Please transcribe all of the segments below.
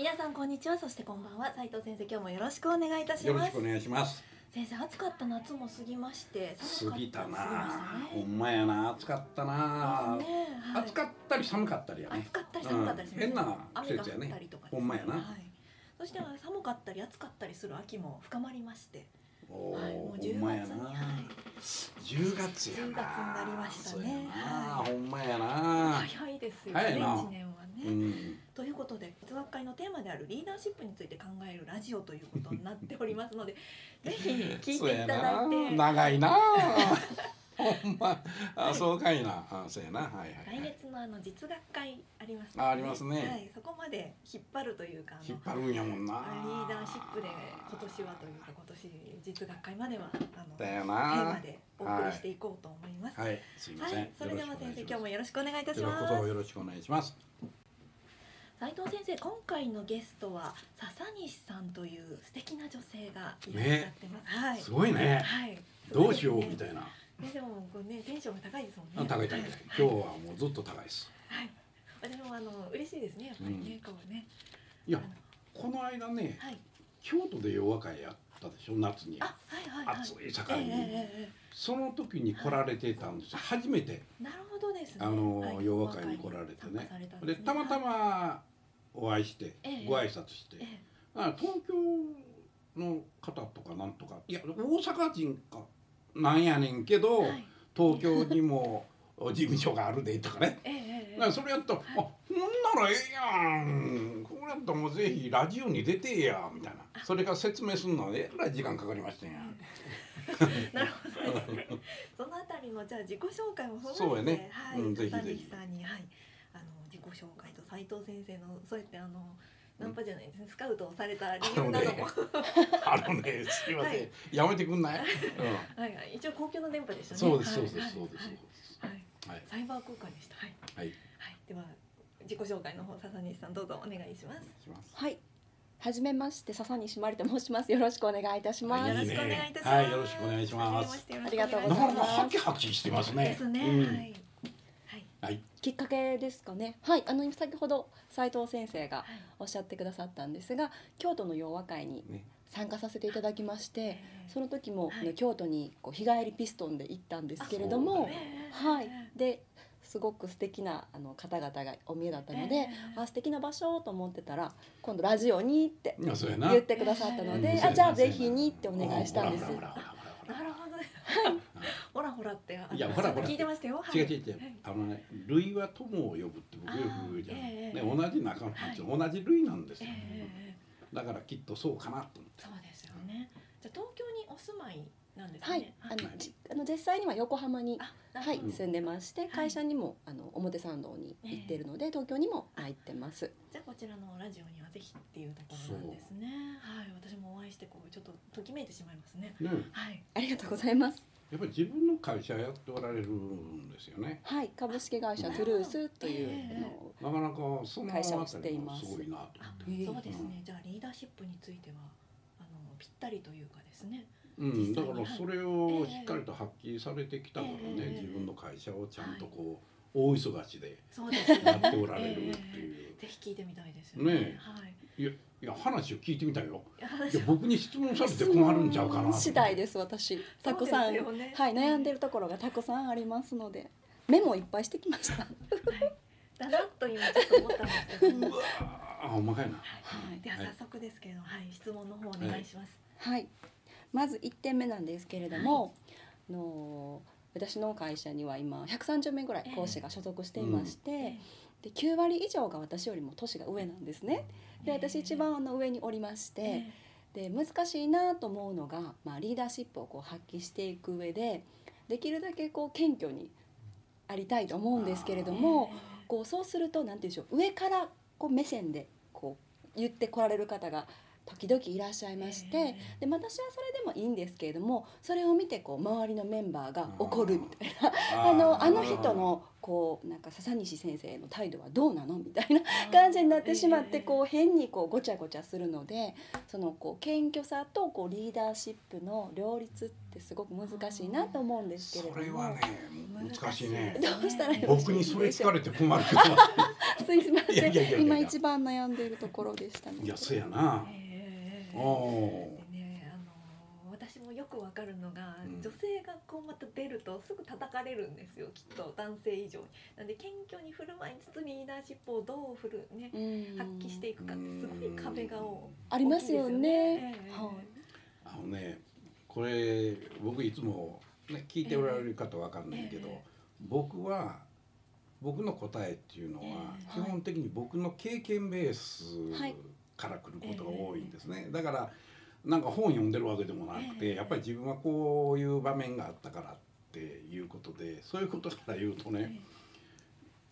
皆さんこんにちは。そしてこんばんは。斉藤先生今日もよろしくお願いいたします。よろしくお願いします。先生暑かった夏も過ぎまして過ぎたな。過ぎましたね。ほんまやな。暑かったな、ね。はい。暑かったり寒かったりやね。暑かったり寒かったりしますうん。変な季節やね。たりとかですほんまやな、はい、そして寒かったり暑かったりする秋も深まりまして、おはい、もうー10ほんまやな、月に、はい、10月やな。10月になりましたね。はい。ほんまやな、早いですよね早いな。1年はね。うん。ということで哲学会のテーマであるリーダーシップについて考えるラジオということになっておりますので ぜひ聞いていただいて。長いな。ほんま。あそうかいな。あそうやな。はいはい、はい、来月のあの実学会ありますあありますね。はい、そこまで引っ張るというか引っ張るんやもんな。リーダーシップで今年はというか今年実学会まではあのだよテーマなでお送りしていこうと思います。はい。すいません、はい、それでは先生今日もよろしくお願いいたします。よろしくお願いします斉藤先生、今回のゲストは笹西さんという素敵な女性がいらっしゃってます。はい。すごいねはい。どうしようみいたいな、な。ね、でもこれねテンションが高いですもんね。あ高い高いは今日はもうずっと高いですはい。私もあの嬉しいですねやっぱりね、うんこうね。いやこの間ねはい。京都で洋和会やったでしょ夏にあ、はいはいはい。暑いえ盛りに、ええええその時に来られてたんですよ初めてえなるほどですね。あの、はい洋和会に来られてね参加されたんすねでたまたまお会いして、ええ。ご挨拶して、ええ。あ東京の方とかなんとか。いや大阪人かなんやねんけど、はい。東京にも事務所があるでとかね。ええええ。だからそれやったら「あほんならええやん。これやったらもうぜひラジオに出てや」みたいな。それから説明するのはえらい時間かかりましたんや。なるほど。ね。そのあたりのじゃあ自己紹介もそうやね。はい、うんぜひ片ぜひ。西さんにはいあの自己紹介と斉藤先生のそうやってあのナンパじゃないですね、スカウトをされた理あのね由なども、あのね。すいません、はい。やめてくんない、うん。はいはい。一応公共の電波でしたね。そうですそうですはいそうです。はいサイバー空間でした。はい。はい。はい。では自己紹介の方笹西さんどうぞお願いします。します。はい。はじめまして笹西まりと申します。よろしくお願いいたします。よろしくお願いいたします。はいよろしくお願いします。ありがとうごなざいます。かなかハキハキしてますね。ですね。はい。はいきっかけですかね。はい。あの先ほど斉藤先生がはい。おっしゃってくださったんですが、京都の洋和会にね。参加させていただきまして、えーその時も、はい。あの京都にこう日帰りピストンで行ったんですけれどあも、えーはい。ですごく素敵なあの方々がお見えだったので、えーあ素敵な場所と思ってたら今度ラジオにって言ってくださったので、うん。あじゃあぜひにってお願いしたんです。な。るほど。ね。ほらほらって、あのいやほらほら聞いてましたよ。はい。違う違う違う。はい。あのね類は友を呼ぶって僕よく言うじゃん、ええね、同じ仲間たち、同じ類なんですえよ、えだからきっとそうかなと思って。そうですよね。じゃあ東京にお住まいなんですはい。ね。、あのじあの実際には横浜にはい住んでましてい。会社にもあの表参道に行ってるので東京にも入ってます。じゃあこちらのラジオにはぜひっていうところなんですね。はい、私もお会いしてこうちょっとときめいてしまいますね。ね。はい。ありがとうございます。やっぱり自分の会社やっておられるんですよね。はい、株式会社トゥルースというなかなかそのあ会社をしています。すごいなと。そうですね。じゃあリーダーシップについてはあのぴったりというかですね。うん、だからそれをしっかりと発揮されてきたからね、ええ。自分の会社をちゃんとこう、大忙しでそうですね。やっておられるっていう、ぜひ聞いてみたいですよね。ねえ。はい。いやいや話を聞いてみたよ。いやいや僕に質問されて困るんちゃうかな次第です私。たくさん、そうですよね。はい。悩んでるところがたくさんありますのでメモいっぱいしてきました。だなと今ちょっと思ったんですけど。うわあほんまかいな。はい、でははい。早速ですけれども、はい、質問の方お願いします。はい、まず1点目なんですけれども、あの私の会社には今130名ぐらい講師が所属していまして、で9割以上が私よりも年が上なんですね。で私一番あの上におりまして、で難しいなと思うのが、まあ、リーダーシップをこう発揮していく上でできるだけこう謙虚にありたいと思うんですけれどもこうそうすると何て言うんでしょう上からこう目線でこう言ってこられる方が時々いらっしゃいまして、で私はそれでもいいんですけれどもそれを見てこう周りのメンバーが怒るみたいな。あのあの人のこうなんか笹西先生の態度はどうなの？みたいな感じになってしまってこう変にこうごちゃごちゃするのでそのこう謙虚さとこうリーダーシップの両立ってすごく難しいなと思うんですけれども。それはね難しいね。どうしたらよろしい僕にそれ聞かれて困るけど すいません。今一番悩んでいるところでしたいやそうやな。えー。おくわかるのが、うん。女性がこうまた出るとすぐ叩かれるんですよきっと男性以上に。なんで謙虚に振る舞いつつリーダーシップをどう振るねうん。発揮していくかってすごい壁が多ありますよね。大きいですよはい。あのねこれ僕いつも、ね、聞いておられる方わかんないけど、ええ。僕は僕の答えっていうのは、ええ。基本的に僕の経験ベースはい。から来ることが多いんですね、だからなんか本読んでるわけでもなくて、ええやっぱり自分はこういう場面があったからっていうことでそういうことから言うとね、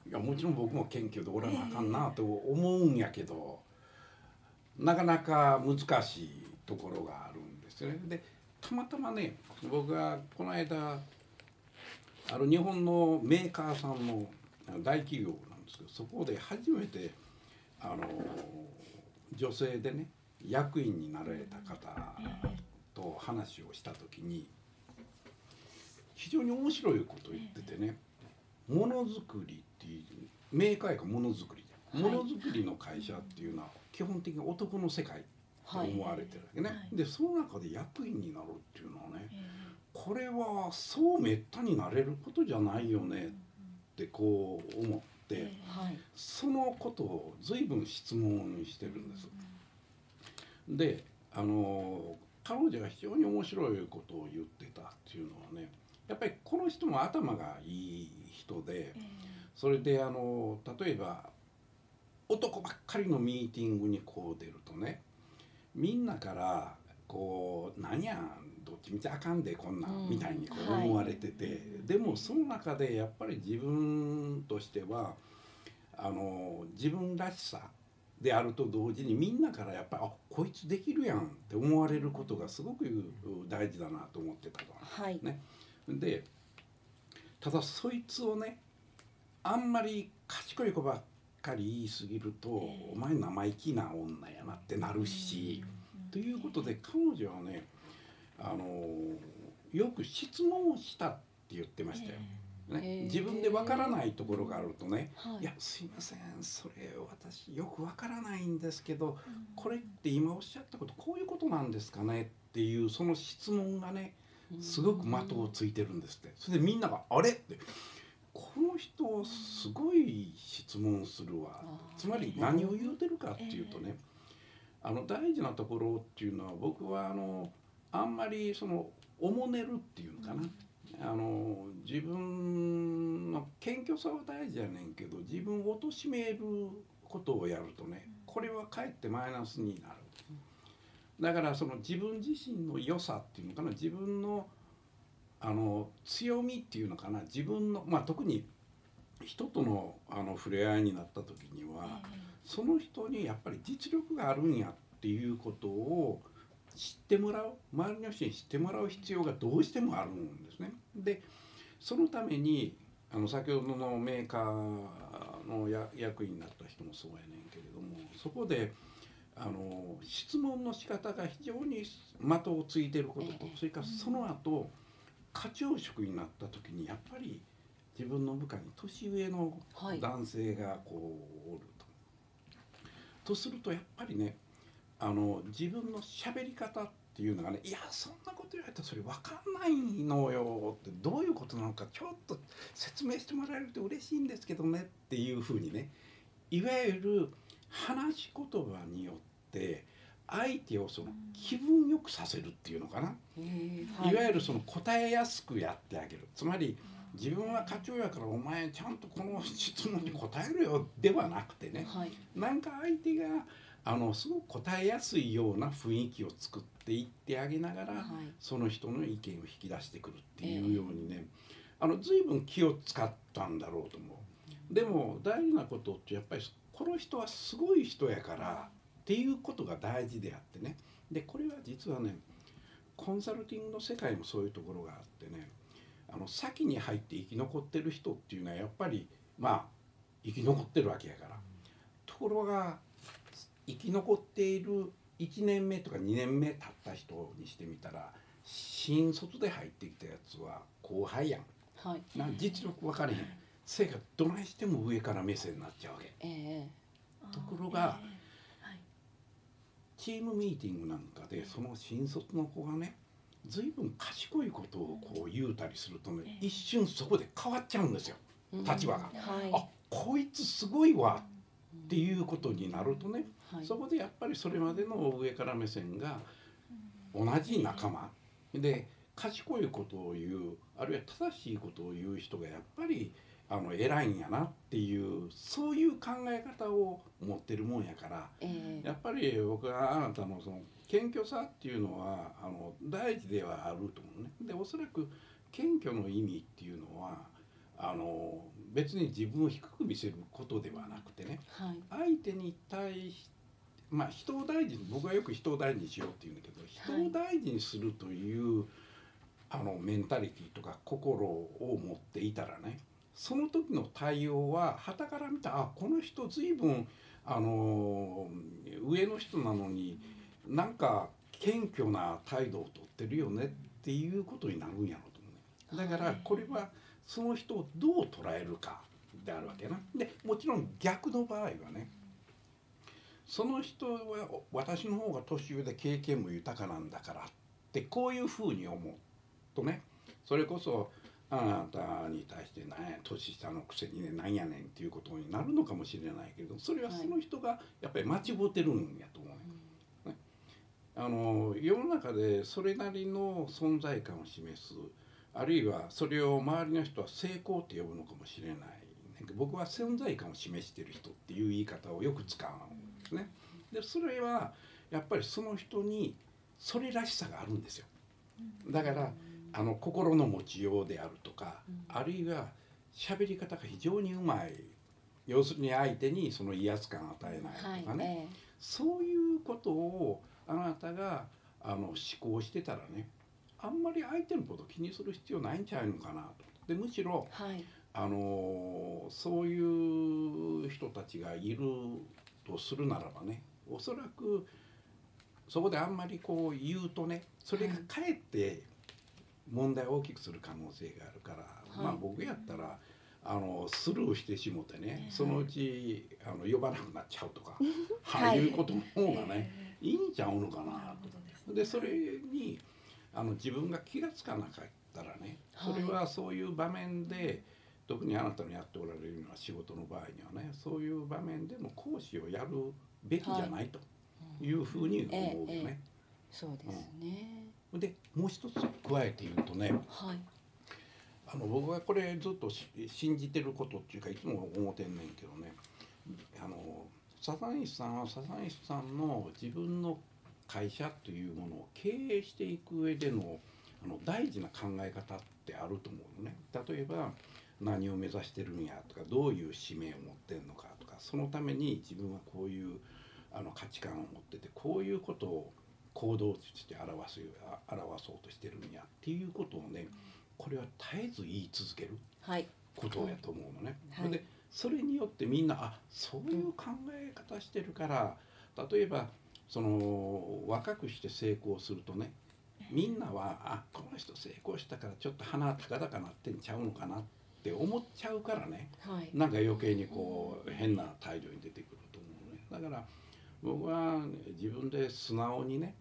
いやもちろん僕も謙虚でおらなあかんなと思うんやけど、なかなか難しいところがあるんですよね。でたまたまね僕がこの間ある日本のメーカーさんの大企業なんですけどそこで初めてあの女性でね役員になられた方と話をした時に非常に面白いことを言っててねものづくりっていうメーカーやものづくりものづくりの会社っていうのは基本的に男の世界と思われてるわけね、はい。でその中で役員になるっていうのはねえこれはそうめったになれることじゃないよねってこう思って、そのことを随分質問してるんです。であの彼女が非常に面白いことを言ってたっていうのはねやっぱりこの人も頭がいい人でえそれであの例えば男ばっかりのミーティングにこう出るとねみんなからこう「何やどっちみちあかんでこんなん」うん。みたいにこうはい思われてて、でもその中でやっぱり自分としてはあの自分らしさであると同時にみんなからやっぱり「あこいつできるやん」って思われることがすごく大事だなと思ってたと。はい。ね。でただそいつをねあんまり賢い子ばっかり言い過ぎると、お前生意気な女やなってなるし、ということで彼女はねあのよく質問をしたって言ってましたよ。へね、ー。自分でわからないところがあるとね。はい「いやすいませんそれ私よくわからないんですけどこれって今おっしゃったことこういうことなんですかね?」っていうその質問がねすごく的をついてるんですって。それでみんなが「あれ?」って「この人すごい質問するわ」つまり何を言うてるかっていうとねあの大事なところっていうのは僕はあのあんまりそのおもねるっていうのかな、あの自分の謙虚さは大事やねんけど自分を貶めることをやるとねこれはかえってマイナスになる。だからその自分自身の良さっていうのかな自分のあの強みっていうのかな自分のまあ特に人とのあの触れ合いになった時には、その人にやっぱり実力があるんやっていうことを知ってもらう周りの人に知ってもらう必要がどうしてもあるんですね。でそのためにあの先ほどのメーカーのや役員になった人もそうやねんけれどもそこであの質問の仕方が非常に的をついてることとええそれからその後課長職になった時にやっぱり自分の部下に年上のはい男性がこうおると。とするとやっぱりねあの自分の喋り方っていうのがね「いやそんなこと言われたらそれ分かんないのよ」ってどういうことなのかちょっと説明してもらえると嬉しいんですけどねっていうふうにねいわゆる話し言葉によって相手をその気分よくさせるっていうのかな、い、わゆるその答えやすくやってあげる。つまり自分は課長やからお前ちゃんとこの質問に答えるよではなくてねはい。なんか相手があのすごく答えやすいような雰囲気を作っていってあげながら、はい。その人の意見を引き出してくるっていうようにね、あの随分気を使ったんだろうと思う。でも大事なことってやっぱりこの人はすごい人やからっっていうことが大事であってね。でこれは実はねコンサルティングの世界もそういうところがあってねあの先に入って生き残ってる人っていうのはやっぱりまあ生き残ってるわけやから。ところが生き残っている1年目とか2年目経った人にしてみたら新卒で入ってきたやつは後輩やん。はい。な実力分かれへん。せいかどないしても上から目線になっちゃうわけ。ええところがはい。チームミーティングなんかでその新卒の子がね随分賢いことをこう言うたりするとねええ。一瞬そこで変わっちゃうんですよ。うん。立場が。はい。あこいつすごいわっていうことになるとねはい。そこでやっぱりそれまでの上から目線が同じ仲間。で賢いことを言うあるいは正しいことを言う人がやっぱりあの偉いんやなっていうそういう考え方を持ってるもんやから。ええ。やっぱり僕はあなたのその謙虚さっていうのはあの大事ではあると思うね。でおそらく謙虚の意味っていうのはあの別に自分を低く見せることではなくてねはい。相手に対しまあ人を大事に僕はよく人を大事にしようって言うんだけど人を大事にするという、あのメンタリティとか心を持っていたらねその時の対応は傍から見たらあこの人随分あの上の人なのになんか謙虚な態度をとってるよねっていうことになるんやろうと思うね。だからこれはその人をどう捉えるかであるわけな。でもちろん逆の場合はねその人は私の方が年上で経験も豊かなんだからってこういうふうに思うとねそれこそあなたに対して何や年下のくせにねなんやねんっていうことになるのかもしれないけどそれはその人がやっぱり間違ってるんやと思うね。あの世の中でそれなりの存在感を示すあるいはそれを周りの人は成功って呼ぶのかもしれない僕は存在感を示してる人っていう言い方をよく使うんですね。でそれはやっぱりその人にそれらしさがあるんですよ。だからあの心の持ちようであるとか、あるいは喋り方が非常にうまい要するに相手にその威圧感を与えないとかね、えそういうことをあなたがあの思考してたらねあんまり相手のこと気にする必要ないんちゃうのかなと。でむしろえはい。あのそういう人たちがいるとするならばねおそらくそこであんまりこう言うとねそれがかえって問題を大きくする可能性があるから、はい。まあ僕やったらあのスルーしてしもてね、はいそのうちあの呼ばなくなっちゃうとか、はいい。うことの方がね、えいいんちゃうのかーなと。ね。でそれにあの自分が気が付かなかったらねそれはそういう場面で、特にあなたのやっておられるような仕事の場合にはねそういう場面での講師をやるべきじゃないとい。うふうに思うよえええね。そうですね、でもう一つ加えて言うとねはい。あの僕はこれずっとし信じてることっていうかいつも思ってんねんけどね。あの笹西さんは笹西さんの自分の会社というものを経営していく上でのあの大事な考え方ってあると思うのね。例えば何を目指してるんやとかどういう使命を持ってんのかとかそのために自分はこういうあの価値観を持っててこういうことを行動として表すあ表そうとしてるんやっていうことをねこれは絶えず言い続けるはいことやと思うのね。はいでそれによってみんなあそういう考え方してるから例えばその若くして成功するとねみんなはあこの人成功したからちょっと鼻高々なってんちゃうのかなって思っちゃうからね。はい。なんか余計にこう変な態度に出てくると思うね。だから僕は自分で素直にね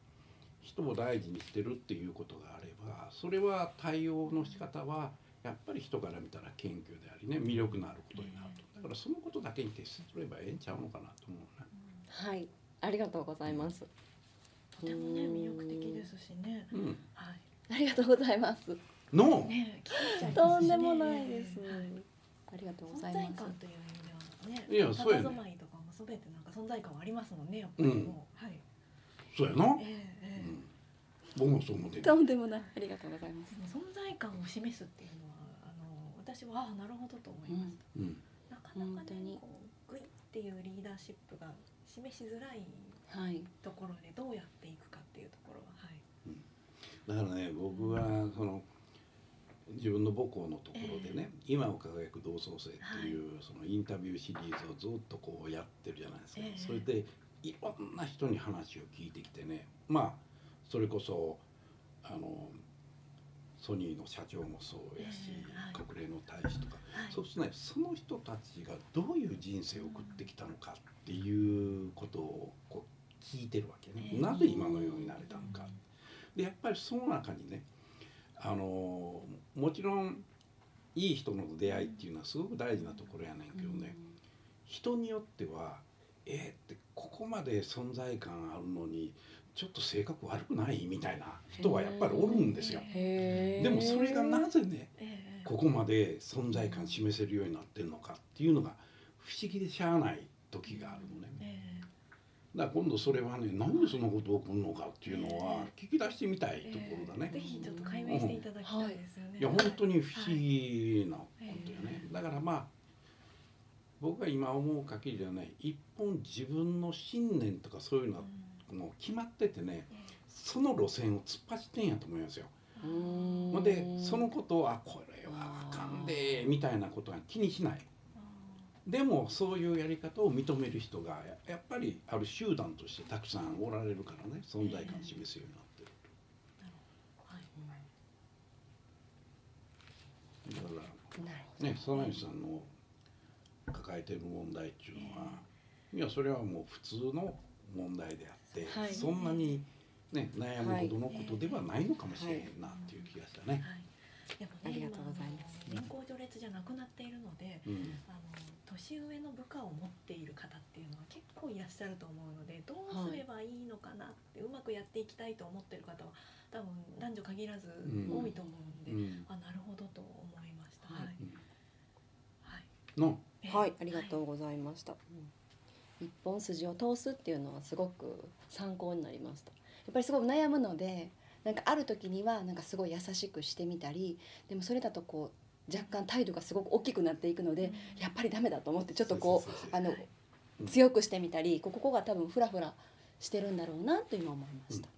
人を大事にしてるっていうことがあればそれは対応の仕方はやっぱり人から見たら謙虚でありね魅力のあることになると。だからそのことだけに徹すればええんちゃうのかなと思うね。はいありがとうございます。とてもね魅力的ですしね。うん、はい。ありがとうございます。の、ね聞いちゃいますしね。とんでもないですはい。ありがとうご存ざいます。在感という意味ではね。いやそうやね。佇まいとかもすべてなんか存在感はありますもんね。やっぱり。もう、はい。そうやな、ええええ。うん、僕もそう思ってるとんでもない。ありがとうございます。存在感を示すっていうのはあの私はああなるほどと思いました。うん。なかなかねこうグイっていうリーダーシップが示しづらいはい。ところでどうやっていくかっていうところははい。だからね僕はその自分の母校のところでね「今を輝く同窓生」っていうそのインタビューシリーズをずっとこうやってるじゃないですか。ええ。それでいろんな人に話を聞いてきてね。まあそれこそあのソニーの社長もそうやしええはい。国連の大使とか。はい。そうするとねその人たちがどういう人生を送ってきたのかっていうことをこう聞いてるわけね。ええ。なぜ今のようになれたのか。でやっぱりその中にねあのもちろんいい人の出会いっていうのはすごく大事なところやねんけどね、人によってはえー、ってここまで存在感あるのにちょっと性格悪くない？みたいな人はやっぱりおるんですよ。でもそれがなぜねええ。ここまで存在感示せるようになってるのかっていうのが不思議でしゃあない時があるのね。えだから今度それはねなんでそんなこと起こるのかっていうのは聞き出してみたいえところだね。ぜひちょっと解明していただきたいですよね。いや本当に不思はい議なことよね、だからまあ僕が今思う限りではね一本自分の信念とかそういうのはもう決まっててねその路線を突っ走ってんやと思いますよ。ほんでそのことをあこれはあかんでみたいなことは気にしない。でもそういうやり方を認める人がややっぱりある集団としてたくさんおられるからね存在感を示すようになってる。はいだからね、佐内さんの抱えてる問題っていうのは、いやそれはもう普通の問題であはいそんなに、ね、悩むほどのことではないのかもしれへんなっていう気がしたね。はい。でもね、ありがとうございます年功序列じゃなくなっているので、うんあの年上の部下を持っている方っていうのは結構いらっしゃると思うので、どうすればいいのかなって、うまくやっていきたいと思ってる方は多分男女限らずうん多いと思うんで、うんあなるほどと思いました。はいはい。うんはい。はい、ありがとう。うございました。一本筋を通すっていうのはすごく参考になりました。やっぱりすごく悩むので、なんかある時にはなんかすごい優しくしてみたり、でもそれだとこう若干態度がすごく大きくなっていくので、やっぱりダメだと思ってちょっとこそうあの強くしてみたり、ここが多分フラフラしてるんだろうなと今思いました。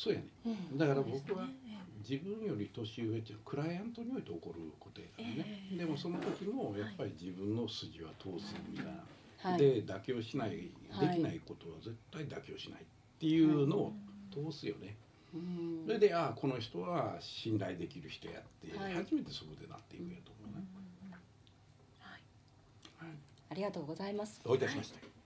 そうやね。うんだから僕はね。自分より年上っていうクライアントにおいて起こることやからね、ええ。でもその時もやっぱり自分の筋は通すみたいな、はい。で妥協しない、はい。できないことは絶対妥協しないっていうのを通すよね。うん。それでああこの人は信頼できる人やって、はい。初めてそこでなっていくんやと思うね。はい。はい、ありがとうございます。どういたしまして。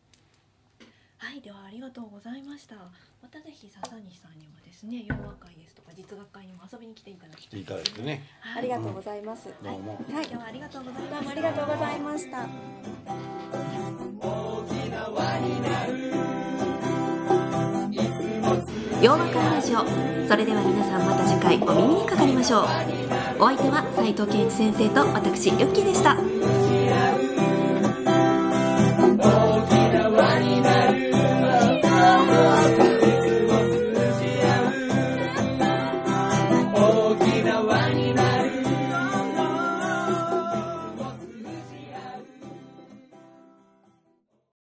はい、ではありがとうございました。またぜひ笹西さんにはですね、洋和会ですとか実学会にも遊びに来ていただきたい。来ていただいてね。はいありがとうございます。どうも。はい今日はありがとうございました。どうもありがとうございました。洋和会ラジオ。それでは皆さんまた次回お耳にかかりましょう。お相手は斉藤健一先生と私ユッキーでした。